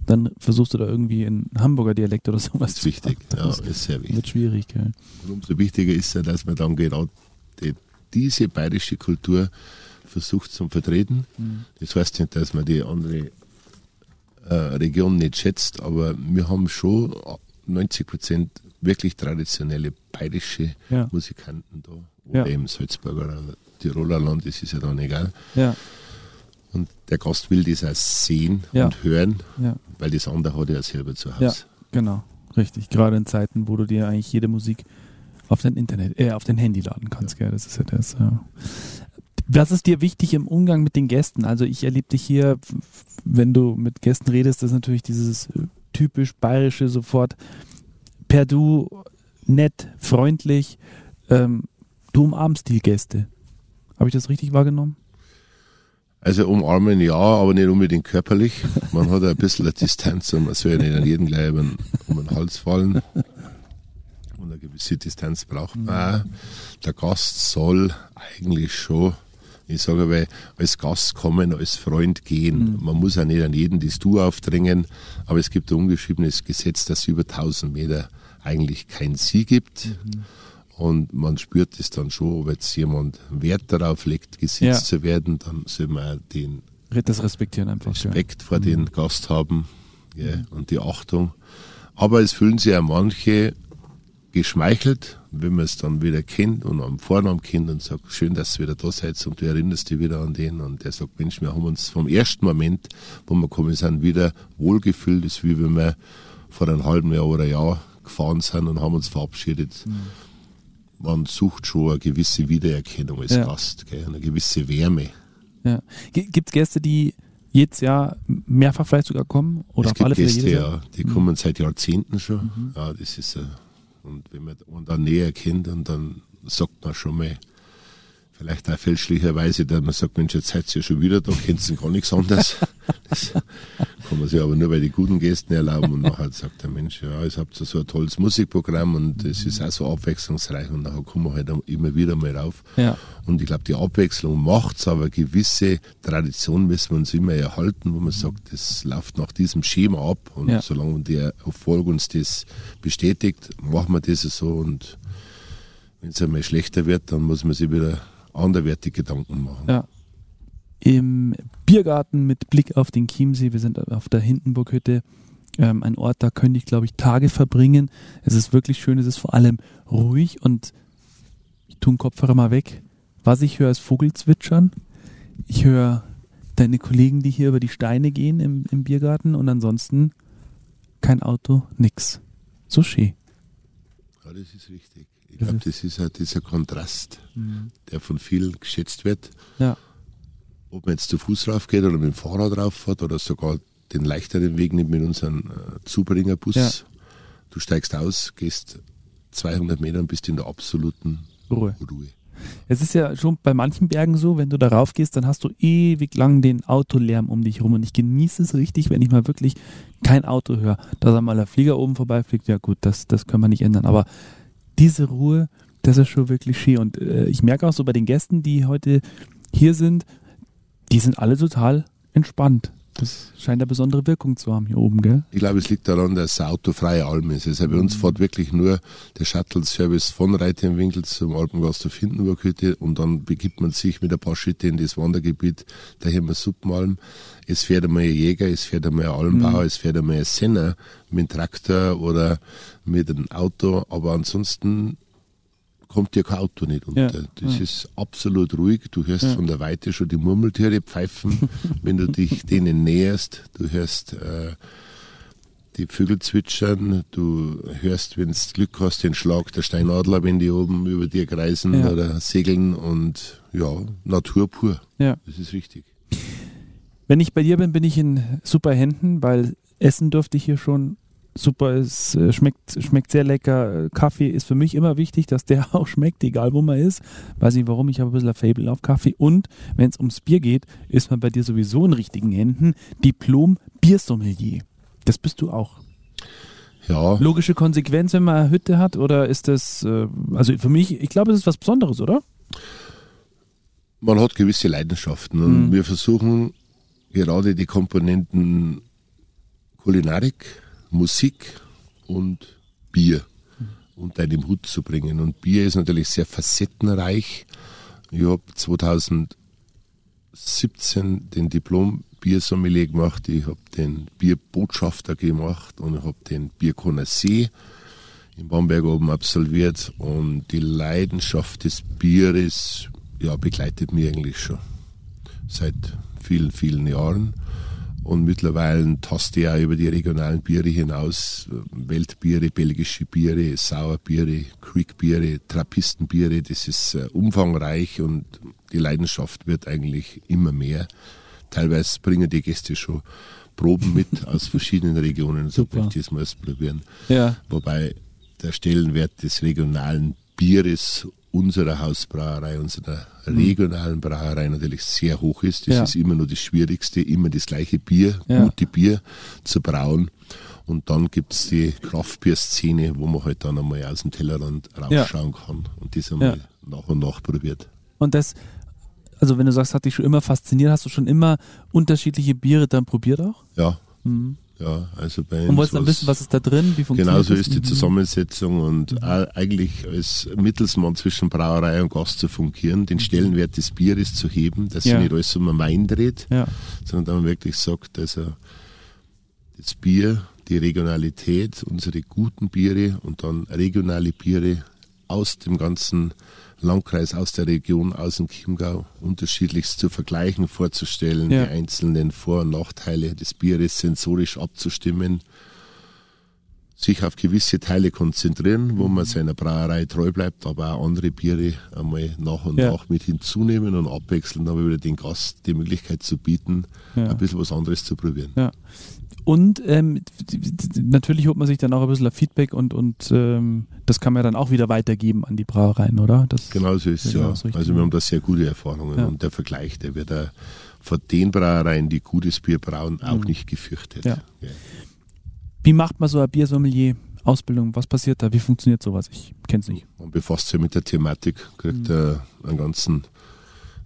dann versuchst du da irgendwie einen Hamburger Dialekt oder sowas Das ist wichtig. Ja, Das ist sehr wichtig. wird schwierig, gell? Und umso wichtiger ist ja, dass man dann gerade die, diese bayerische Kultur versucht zu vertreten. Das heißt nicht, dass man die andere äh, Region nicht schätzt, aber wir haben schon 90 Prozent wirklich traditionelle bayerische Ja. Musikanten da. Oder Ja. im Salzburger oder Tiroler Land, das ist ja dann egal. Ja, Und der Gast will das auch sehen Ja. und hören, ja, weil das andere hat er ja selber zu ja, Hause. genau. Richtig. Gerade in Zeiten, wo du dir eigentlich jede Musik auf dein Internet, äh, auf dein Handy laden kannst, gell? Das ist ja das, ja. Was ist dir wichtig im Umgang mit den Gästen? Also ich erlebe dich hier, wenn du mit Gästen redest, ist natürlich dieses äh, typisch bayerische sofort per Du, nett, freundlich. Ähm, du umarmst die Gäste. Habe ich das richtig wahrgenommen? Also umarmen ja, aber nicht unbedingt körperlich. Man hat ein bisschen eine Distanz und man soll ja nicht an jeden gleich um den, Hals fallen. Und eine gewisse Distanz braucht man. Der Gast soll eigentlich schon, ich sage aber, als Gast kommen, als Freund gehen. Man muss auch nicht an jeden das Du aufdrängen, aber es gibt ein ungeschriebenes Gesetz, dass es über 1000 Meter eigentlich kein Sie gibt. Und man spürt es dann schon, ob jetzt jemand Wert darauf legt, gesetzt Ja. zu werden, dann soll man den Das Respektieren einfach. Respekt vor den Gast haben ja, und die Achtung. Aber es fühlen sich ja manche geschmeichelt, wenn man es dann wieder kennt und am Vornamen kennt und sagt, schön, dass ihr wieder da seid und du erinnerst dich wieder an den und der sagt, Mensch, wir haben uns vom ersten Moment, wo wir gekommen sind, wieder wohlgefühlt, ist wie wenn wir vor einem halben Jahr oder Jahr gefahren sind und haben uns verabschiedet. Man sucht schon eine gewisse Wiedererkennung als Ja. Gast, gell, eine gewisse Wärme. Ja. Gibt es Gäste, die jedes Jahr mehrfach vielleicht sogar kommen? Oder es gibt Gäste? Mhm. ja, die kommen seit Jahrzehnten schon. Ja, das ist äh, und wenn man und dann näher kennt und dann sagt man schon mal, vielleicht auch fälschlicherweise, dass man sagt, Mensch, jetzt seid ihr ja schon wieder da, kennt ihr gar nichts anderes. Das kann man sich aber nur bei den guten Gästen erlauben und nachher sagt der Mensch, ja, jetzt habt ihr so ein tolles Musikprogramm und es ist auch so abwechslungsreich und nachher kommen wir halt immer wieder mal rauf. Ja. Und ich glaube, die Abwechslung macht's, aber gewisse Tradition müssen wir uns immer erhalten, wo man sagt, das läuft nach diesem Schema ab. Und Ja. solange der Erfolg uns das bestätigt, machen wir das so. Und wenn es einmal schlechter wird, dann muss man sich wieder anderweitig Gedanken machen. Ja. Im Biergarten mit Blick auf den Chiemsee, wir sind auf der Hindenburghütte, ähm, ein Ort, da könnte ich, glaube ich, Tage verbringen. Es ist wirklich schön, es ist vor allem ruhig und ich tue den Kopfhörer mal weg. Was ich höre, ist Vogelzwitschern. Ich höre deine Kollegen, die hier über die Steine gehen im, im Biergarten und ansonsten kein Auto, nix. So schön. Ja, das ist richtig. Ich glaube, das ist ja dieser Kontrast, der von vielen geschätzt wird. Ja. Ob man jetzt zu Fuß rauf geht oder mit dem Fahrrad rauffährt oder sogar den leichteren Weg nimmt mit unserem äh, Zubringerbus. Ja. Du steigst aus, gehst 200 Meter und bist in der absoluten Ruhe. Ruhe. Es ist ja schon bei manchen Bergen so, wenn du darauf gehst, dann hast du ewig lang den Autolärm um dich rum. Und ich genieße es richtig, wenn ich mal wirklich kein Auto höre. Dass einmal ein Flieger oben vorbeifliegt, ja gut, das, das können wir nicht ändern. Aber diese Ruhe, das ist schon wirklich schön. Und äh, ich merke auch so bei den Gästen, die heute hier sind, die sind alle total entspannt. Das scheint eine besondere Wirkung zu haben hier oben, gell? Ich glaube, es liegt daran, dass es eine autofreie Alm ist. Also bei uns fährt wirklich nur der Shuttle-Service von Reitenwinkel zum Alpengast auf Hindenburghütte und dann begibt man sich mit ein paar Schritte in das Wandergebiet der Hirmer Suppenalm. Es fährt einmal ein Jäger, es fährt einmal ein Almbauer, es fährt einmal ein Senner mit dem Traktor oder mit einem Auto, aber ansonsten kommt dir kein Auto nicht unter. Ja, Das ja. ist absolut ruhig. Du hörst Ja. von der Weite schon die Murmeltiere pfeifen, wenn du dich denen näherst. Du hörst äh, die Vögel zwitschern. Du hörst, wenn du Glück hast, den Schlag der Steinadler, wenn die oben über dir kreisen oder segeln. Und ja, Natur pur. Ja. Das ist richtig. Wenn ich bei dir bin, bin ich in super Händen, weil Essen durfte ich hier schon super. Es äh, schmeckt, schmeckt sehr lecker. Kaffee ist für mich immer wichtig, dass der auch schmeckt, egal wo man ist. Weiß nicht warum, ich habe ein bisschen ein Fable auf Kaffee. Und wenn es ums Bier geht, ist man bei dir sowieso in richtigen Händen. Diplom Biersommelier. Das bist du auch. Ja, Logische Konsequenz, wenn man eine Hütte hat, oder ist das, äh, also für mich, ich glaube, es ist was Besonderes, oder? man hat gewisse Leidenschaften und Mhm. wir versuchen gerade die Komponenten Kulinarik, Musik und Bier unter einem Hut zu bringen. Und Bier ist natürlich sehr facettenreich. Ich habe 2017 den Diplom-Biersommelier gemacht, ich habe den Bierbotschafter gemacht und ich habe den Bierkonnoisseur. in Bamberg oben absolviert und die Leidenschaft des Bieres ja, begleitet mich eigentlich schon seit vielen, vielen Jahren. Und mittlerweile taste ich auch über die regionalen Biere hinaus. Weltbiere, belgische Biere, Sauerbiere, Creekbiere, Trappistenbiere. Das ist äh, umfangreich und die Leidenschaft wird eigentlich immer mehr. Teilweise bringen die Gäste schon Proben mit aus verschiedenen Regionen. So Super. möchte ich es mal probieren. Ja. Wobei der Stellenwert des regionalen Bieres unserer Hausbrauerei, unserer regionalen Brauerei natürlich sehr hoch ist. Das Ja. ist immer nur das Schwierigste, immer das gleiche Bier, Ja. gute Bier zu brauen. Und dann gibt es die Kraftbierszene, wo man halt dann einmal aus dem Tellerrand rausschauen kann und das einmal nach und nach probiert. Und das, also wenn du sagst, hat dich schon immer fasziniert, hast du schon immer unterschiedliche Biere dann probiert auch? Ja, Mhm. Ja, also bei Und uns wolltest dann wissen, was ist da drin, wie funktioniert Genau so das? ist die Mhm. Zusammensetzung und auch eigentlich als Mittelsmann zwischen Brauerei und Gast zu fungieren, den Stellenwert des Bieres zu heben, dass Ja. sich nicht alles um einen Wein dreht, Ja, sondern dass man wirklich sagt, also das Bier, die Regionalität, unsere guten Biere und dann regionale Biere aus dem ganzen Landkreis, aus der Region, aus dem Chiemgau, unterschiedlichst zu vergleichen, vorzustellen, Ja. die einzelnen Vor- und Nachteile des Bieres sensorisch abzustimmen, sich auf gewisse Teile konzentrieren, wo man seiner Brauerei treu bleibt, aber auch andere Biere einmal nach und Ja. nach mit hinzunehmen und abwechselnd aber wieder den Gast die Möglichkeit zu bieten, Ja. ein bisschen was anderes zu probieren. Ja. Und ähm, natürlich holt man sich dann auch ein bisschen Feedback und, und ähm, das kann man dann auch wieder weitergeben an die Brauereien, oder? Das, Genau so ist es Ja, ja. richtig. Also wir haben da sehr gute Erfahrungen Ja. und der Vergleich, der wird auch von den Brauereien, die gutes Bier brauen, auch nicht gefürchtet. Mhm. Ja. Wie macht man so ein Biersommelier? Ausbildung, was passiert da? Wie funktioniert sowas? Ich kenne es nicht. Man befasst sich mit der Thematik, kriegt Mhm. einen ganzen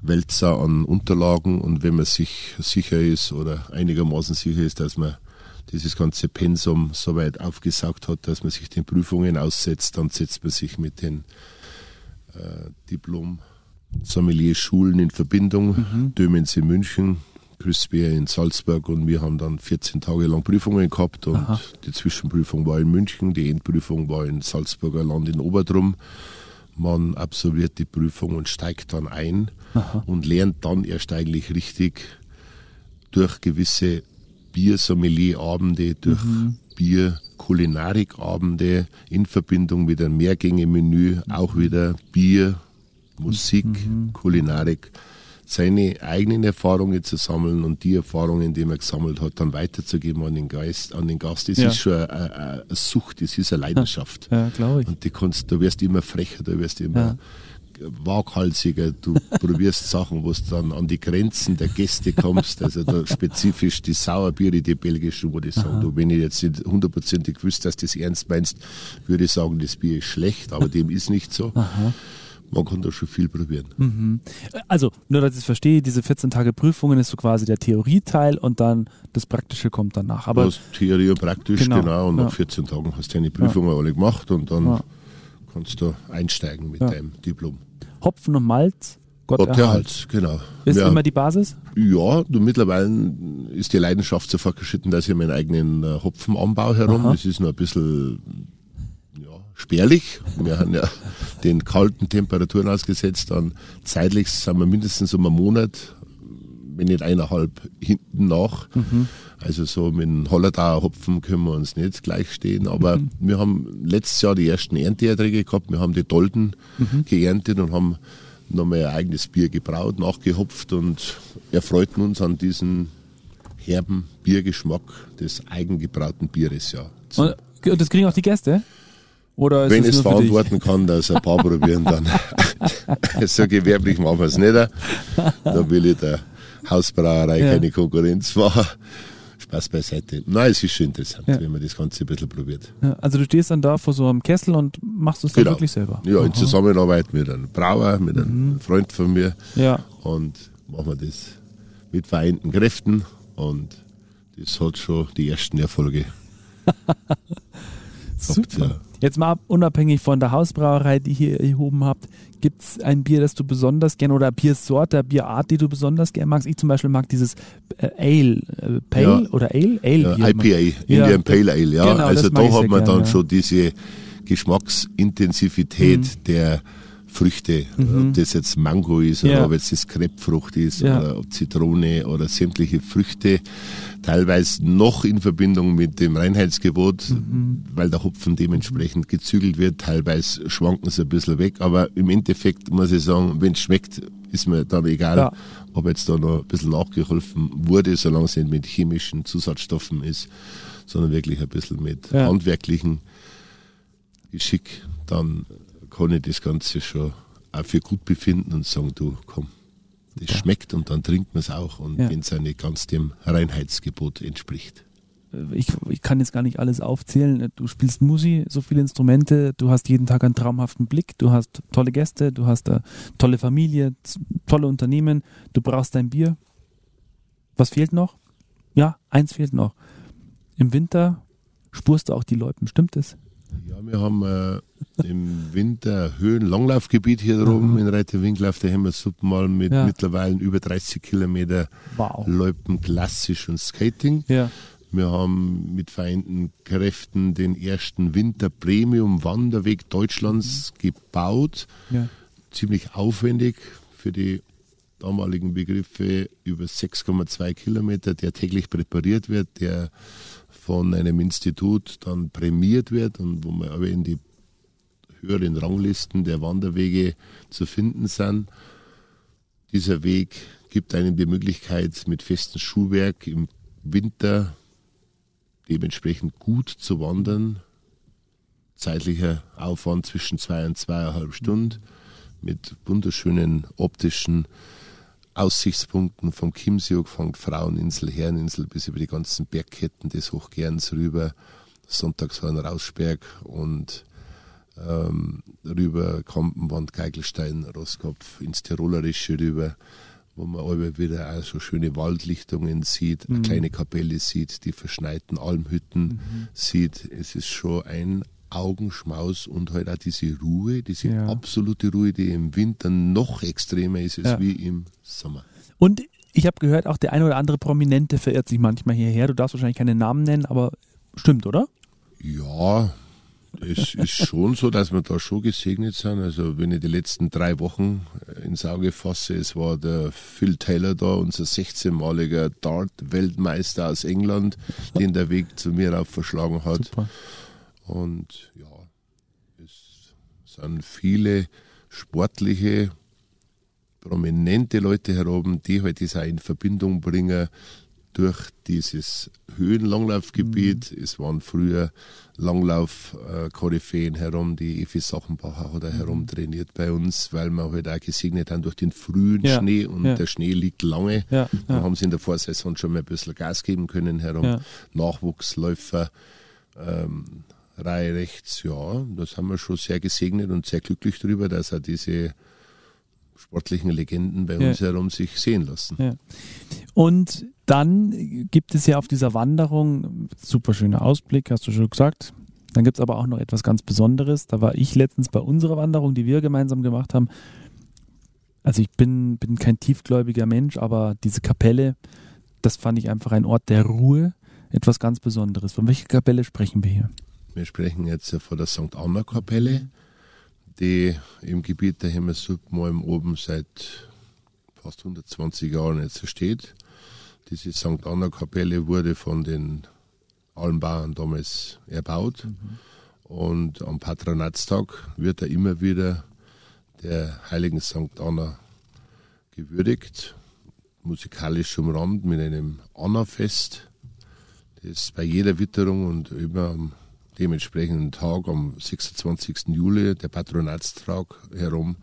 Wälzer an Unterlagen und wenn man sich sicher ist oder einigermaßen sicher ist, dass man dieses ganze Pensum so weit aufgesaugt hat, dass man sich den Prüfungen aussetzt, dann setzt man sich mit den äh, Diplom Sommelier-Schulen in Verbindung, Mhm. Dömens in München, Grüßbier in Salzburg und wir haben dann 14 Tage lang Prüfungen gehabt und Aha. die Zwischenprüfung war in München, die Endprüfung war in Salzburger Land in Oberdrum. Man absolviert die Prüfung und steigt dann ein Aha. und lernt dann erst eigentlich richtig durch gewisse Biersommelier-Abende, durch Mhm. Bier-Kulinarik-Abende in Verbindung mit einem Mehrgänge-Menü, auch wieder Bier, Musik, Mhm. Kulinarik, seine eigenen Erfahrungen zu sammeln und die Erfahrungen, die man gesammelt hat, dann weiterzugeben an den Geist, an den Gast. Das Ja. ist schon eine, eine, Sucht, das ist eine Leidenschaft. Ja, glaube ich. Und die kannst, du wirst immer frecher, du wirst immer waghalsiger, du probierst Sachen, wo du dann an die Grenzen der Gäste kommst, also da spezifisch die Sauerbiere, die belgischen, wo ich sagen, du, wenn ich jetzt nicht hundertprozentig wüsste, dass du das ernst meinst, würde ich sagen, das Bier ist schlecht, aber dem ist nicht so. Man kann da schon viel probieren. Also, nur dass ich es verstehe, diese 14 Tage Prüfungen ist so quasi der Theorieteil und dann das Praktische kommt danach. Aber hast Theorie und praktisch, Genau, genau, und ja. nach 14 Tagen hast du deine Prüfungen alle gemacht und dann Ja. kannst du einsteigen mit Ja. deinem Diplom. Hopfen und Malz, Gott, Gott erhalt. genau. Ist Ja. immer die Basis? Ja, du, mittlerweile ist die Leidenschaft so fortgeschritten, dass ich meinen eigenen äh, Hopfen anbaue herum. Aha. Das ist noch ein bisschen ja, spärlich. Wir haben ja den kalten Temperaturen ausgesetzt. Dann zeitlich sind wir mindestens um einen Monat, wenn nicht eineinhalb, hinten nach. Mhm. Also so mit dem Hollertauer Hopfen können wir uns nicht gleichstehen. Aber wir haben letztes Jahr die ersten Ernteerträge gehabt. Wir haben die Dolden geerntet und haben nochmal ein eigenes Bier gebraut, nachgehopft und erfreuten uns an diesen herben Biergeschmack des eigengebrauten Bieres. Ja. Und, und das kriegen auch die Gäste? Oder Wenn es es verantworten kann, dass ein paar probieren, dann so gewerblich machen wir es nicht. Da will ich der Hausbrauerei Ja. keine Konkurrenz machen. Spaß beiseite. Nein, es ist schon interessant, Ja. wenn man das Ganze ein bisschen probiert. Ja, also du stehst dann da vor so einem Kessel und machst es dann Genau. wirklich selber? Ja, in Aha. Mhm. Zusammenarbeit mit einem Brauer, mit einem Freund von mir Ja, und machen wir das mit vereinten Kräften und das hat schon die ersten Erfolge. super. ja. Jetzt mal ab- unabhängig von der Hausbrauerei, die ihr erhoben habt, gibt es ein Bier, das du besonders gern oder Biersorte, Bierart, die du besonders gern magst? Ich zum Beispiel mag dieses äh, Ale, äh, Pale Ja. oder Ale? Ale Ja. IPA, Ja, Indian Pale Ale, ja. genau, also da hat man gern, dann ja. schon diese Geschmacksintensivität mhm. der Früchte, mhm. ob das jetzt Mango ist oder ob jetzt das Krebfrucht ist ja. oder ob Zitrone oder sämtliche Früchte, teilweise noch in Verbindung mit dem Reinheitsgebot, mhm. weil der Hopfen dementsprechend gezügelt wird, teilweise schwanken sie ein bisschen weg, aber im Endeffekt muss ich sagen, wenn es schmeckt, ist mir dann egal, ja. ob jetzt da noch ein bisschen nachgeholfen wurde, solange es nicht mit chemischen Zusatzstoffen ist, sondern wirklich ein bisschen mit ja. handwerklichen Geschick, dann kann ich das Ganze schon auch für gut befinden und sagen, du komm, das ja. schmeckt und dann trinkt man es auch und ja. wenn es nicht ganz dem Reinheitsgebot entspricht. Ich, ich, kann jetzt gar nicht alles aufzählen. Du spielst Musik, so viele Instrumente, du hast jeden Tag einen traumhaften Blick, du hast tolle Gäste, du hast eine tolle Familie, tolle Unternehmen, du brauchst dein Bier. Was fehlt noch? Ja, eins fehlt noch. Im Winter spurst du auch die Leuten, stimmt es? Ja, wir haben äh, im Winter Höhen-Langlaufgebiet hier droben mhm. in Reiterwinkel auf der Hemmersuppe mal mit ja. mittlerweile über 30 Kilometer wow. Loipen klassisch und Skating. Ja. Wir haben mit vereinten Kräften den ersten Winter-Premium-Wanderweg Deutschlands mhm. gebaut. Ja. Ziemlich aufwendig für die damaligen Begriffe über 6,2 Kilometer, der täglich präpariert wird, der von einem Institut dann prämiert wird und wo man aber in die höheren Ranglisten der Wanderwege zu finden sind. Dieser Weg gibt einem die Möglichkeit, mit festem Schuhwerk im Winter dementsprechend gut zu wandern. Zeitlicher Aufwand zwischen zwei und zweieinhalb Stunden mit wunderschönen optischen Aussichtspunkten vom Chiemsee von Fraueninsel, Herreninsel bis über die ganzen Bergketten des Hochgerns rüber, Sonntagshorn, Rausberg und ähm, rüber Kampenwand, Geigelstein, Rosskopf, ins Tirolerische rüber, wo man aber wieder auch so schöne Waldlichtungen sieht, mhm. eine kleine Kapelle sieht, die verschneiten Almhütten mhm. sieht. Es ist schon ein Augenschmaus und halt auch diese Ruhe, diese ja. absolute Ruhe, die im Winter noch extremer ist als ja. wie im Sommer. Und ich habe gehört, auch der eine oder andere Prominente verirrt sich manchmal hierher. Du darfst wahrscheinlich keine Namen nennen, aber stimmt, oder? Ja, es ist schon so, dass wir da schon gesegnet sind. Also wenn ich die letzten drei Wochen ins Auge fasse, es war der Phil Taylor da, unser 16-maliger Dart-Weltmeister aus England, den der Weg zu mir auf verschlagen hat. Super. Und ja, es sind viele sportliche, prominente Leute heroben, die halt das auch in Verbindung bringen durch dieses Höhenlanglaufgebiet. Mhm. Es waren früher Langlauf-Koryphäen herum, die Evi Sachenbacher hat mhm. herum trainiert bei uns, weil wir halt auch gesegnet haben durch den frühen ja. Schnee und ja. der Schnee liegt lange. Ja. Dann haben sie in der Vorsaison schon mal ein bisschen Gas geben können herum. Nachwuchsläufer, ähm, Reihe rechts, ja, das haben wir schon sehr gesegnet und sehr glücklich darüber, dass er diese sportlichen Legenden bei ja. uns herum sich sehen lassen. Ja. Und dann gibt es ja auf dieser Wanderung, super schöner Ausblick, hast du schon gesagt. Dann gibt es aber auch noch etwas ganz Besonderes. Da war ich letztens bei unserer Wanderung, die wir gemeinsam gemacht haben. Also ich bin, bin kein tiefgläubiger Mensch, aber diese Kapelle, das fand ich einfach ein Ort der Ruhe, etwas ganz Besonderes. Von welcher Kapelle sprechen wir hier? Wir sprechen jetzt von der St. Anna Kapelle, die im Gebiet der Hemmersuppmalm oben seit fast 120 Jahren jetzt steht. Diese St. Anna Kapelle wurde von den Almbauern damals erbaut. Mhm. Und am Patronatstag wird da immer wieder der heiligen St. Anna gewürdigt, musikalisch umrahmt mit einem Anna-Fest, das bei jeder Witterung und immer am dementsprechenden Tag am 26. Juli, der Patronatstag herum,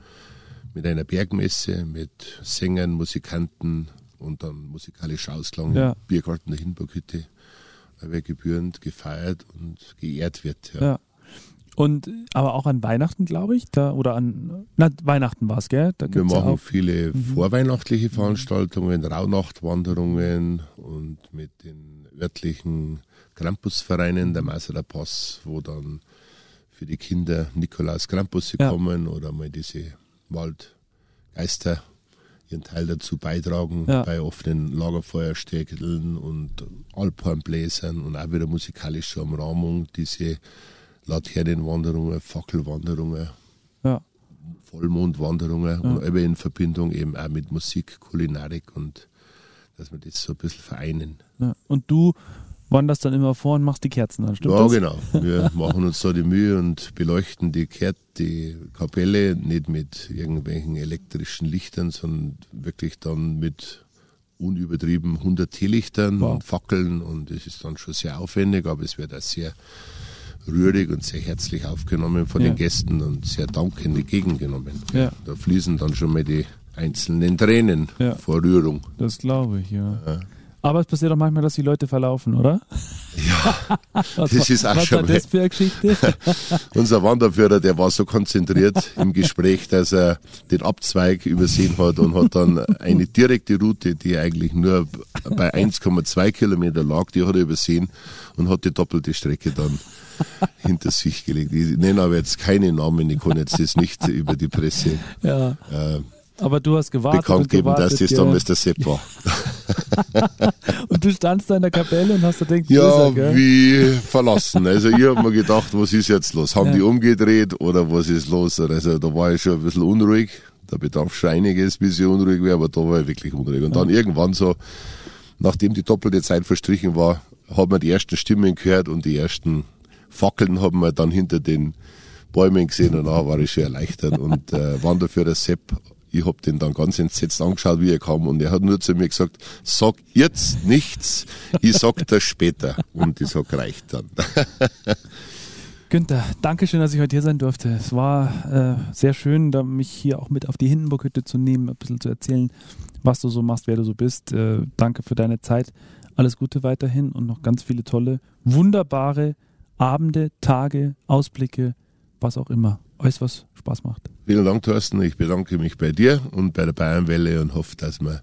mit einer Bergmesse, mit Sängern, Musikanten und dann musikalischer Ausklang ja. im Biergarten der Hinburghütte, weil gebührend gefeiert und geehrt wird. Ja. ja. Und aber auch an Weihnachten, glaube ich, da oder an na, Weihnachten war es, gell? Wir machen ja viele mhm. vorweihnachtliche Veranstaltungen, Rauhnachtwanderungen und mit den örtlichen Krampusvereinen, der Meißerer Pass, wo dann für die Kinder Nikolaus Krampusse ja. kommen oder mal diese Waldgeister ihren Teil dazu beitragen ja. bei offenen Lagerfeuerstägeln und Alphornbläsern und auch wieder musikalischer Umrahmung diese Laternenwanderungen, Fackelwanderungen, Ja. Vollmondwanderungen und immer in Verbindung eben auch mit Musik, Kulinarik und dass wir das so ein bisschen vereinen. ja. Und du wanderst dann immer vor und machst die Kerzen an, stimmt Ja, das? genau. Wir machen uns da die Mühe und beleuchten die, Ker die Kapelle nicht mit irgendwelchen elektrischen Lichtern, sondern wirklich dann mit unübertrieben 100 Teelichtern Wow. und Fackeln und es ist dann schon sehr aufwendig, aber es wird auch sehr rührig und sehr herzlich aufgenommen von Ja. den Gästen und sehr dankend entgegengenommen. Ja. Da fließen dann schon mal die einzelnen Tränen vor Rührung. Das glaube ich, ja. Aber es passiert auch manchmal, dass die Leute verlaufen, oder? Ja, Das war, ist auch was schon war mal- das für eine Geschichte? Unser Wanderführer, der war so konzentriert im Gespräch, dass er den Abzweig übersehen hat und hat dann eine direkte Route, die eigentlich nur bei 1,2 Kilometer lag, die hat er übersehen und hat die doppelte Strecke dann hinter sich gelegt. Ich nenne aber jetzt keine Namen, ich kann jetzt das nicht über die Presse ja. äh, Aber du hast gewartet bekannt geben, dass das damals der Sepp war. Und du standst da in der Kapelle und hast da gedacht, Ja, gell? wie verlassen. Also ich habe mir gedacht, was ist jetzt los? Haben Ja. die umgedreht oder was ist los? Also da war ich schon ein bisschen unruhig. Da bedarf schon einiges, bis ich unruhig wäre, aber da war ich wirklich unruhig. Und dann irgendwann so, nachdem die doppelte Zeit verstrichen war, hat man die ersten Stimmen gehört und die ersten Fackeln haben wir dann hinter den Bäumen gesehen und da war ich schon erleichtert. Und äh, Wanderführer Sepp, ich hab den dann ganz entsetzt angeschaut, wie er kam und er hat nur zu mir gesagt, sag jetzt nichts, ich sag das später. Und ich sag, reicht dann. Günther, danke schön, dass ich heute hier sein durfte. Es war äh, sehr schön, da mich hier auch mit auf die Hindenburghütte zu nehmen, ein bisschen zu erzählen, was du so machst, wer du so bist. Äh, danke für deine Zeit. Alles Gute weiterhin und noch ganz viele tolle, wunderbare Abende, Tage, Ausblicke, was auch immer. Euch was Spaß macht. Vielen Dank, Thorsten. Ich bedanke mich bei dir und bei der Bayernwelle und hoffe, dass wir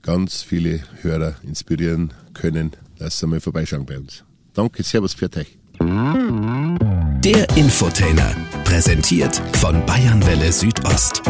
ganz viele Hörer inspirieren können, dass sie mal vorbeischauen bei uns. Danke, Servus für euch. Der Infotainer, präsentiert von Bayernwelle Südost.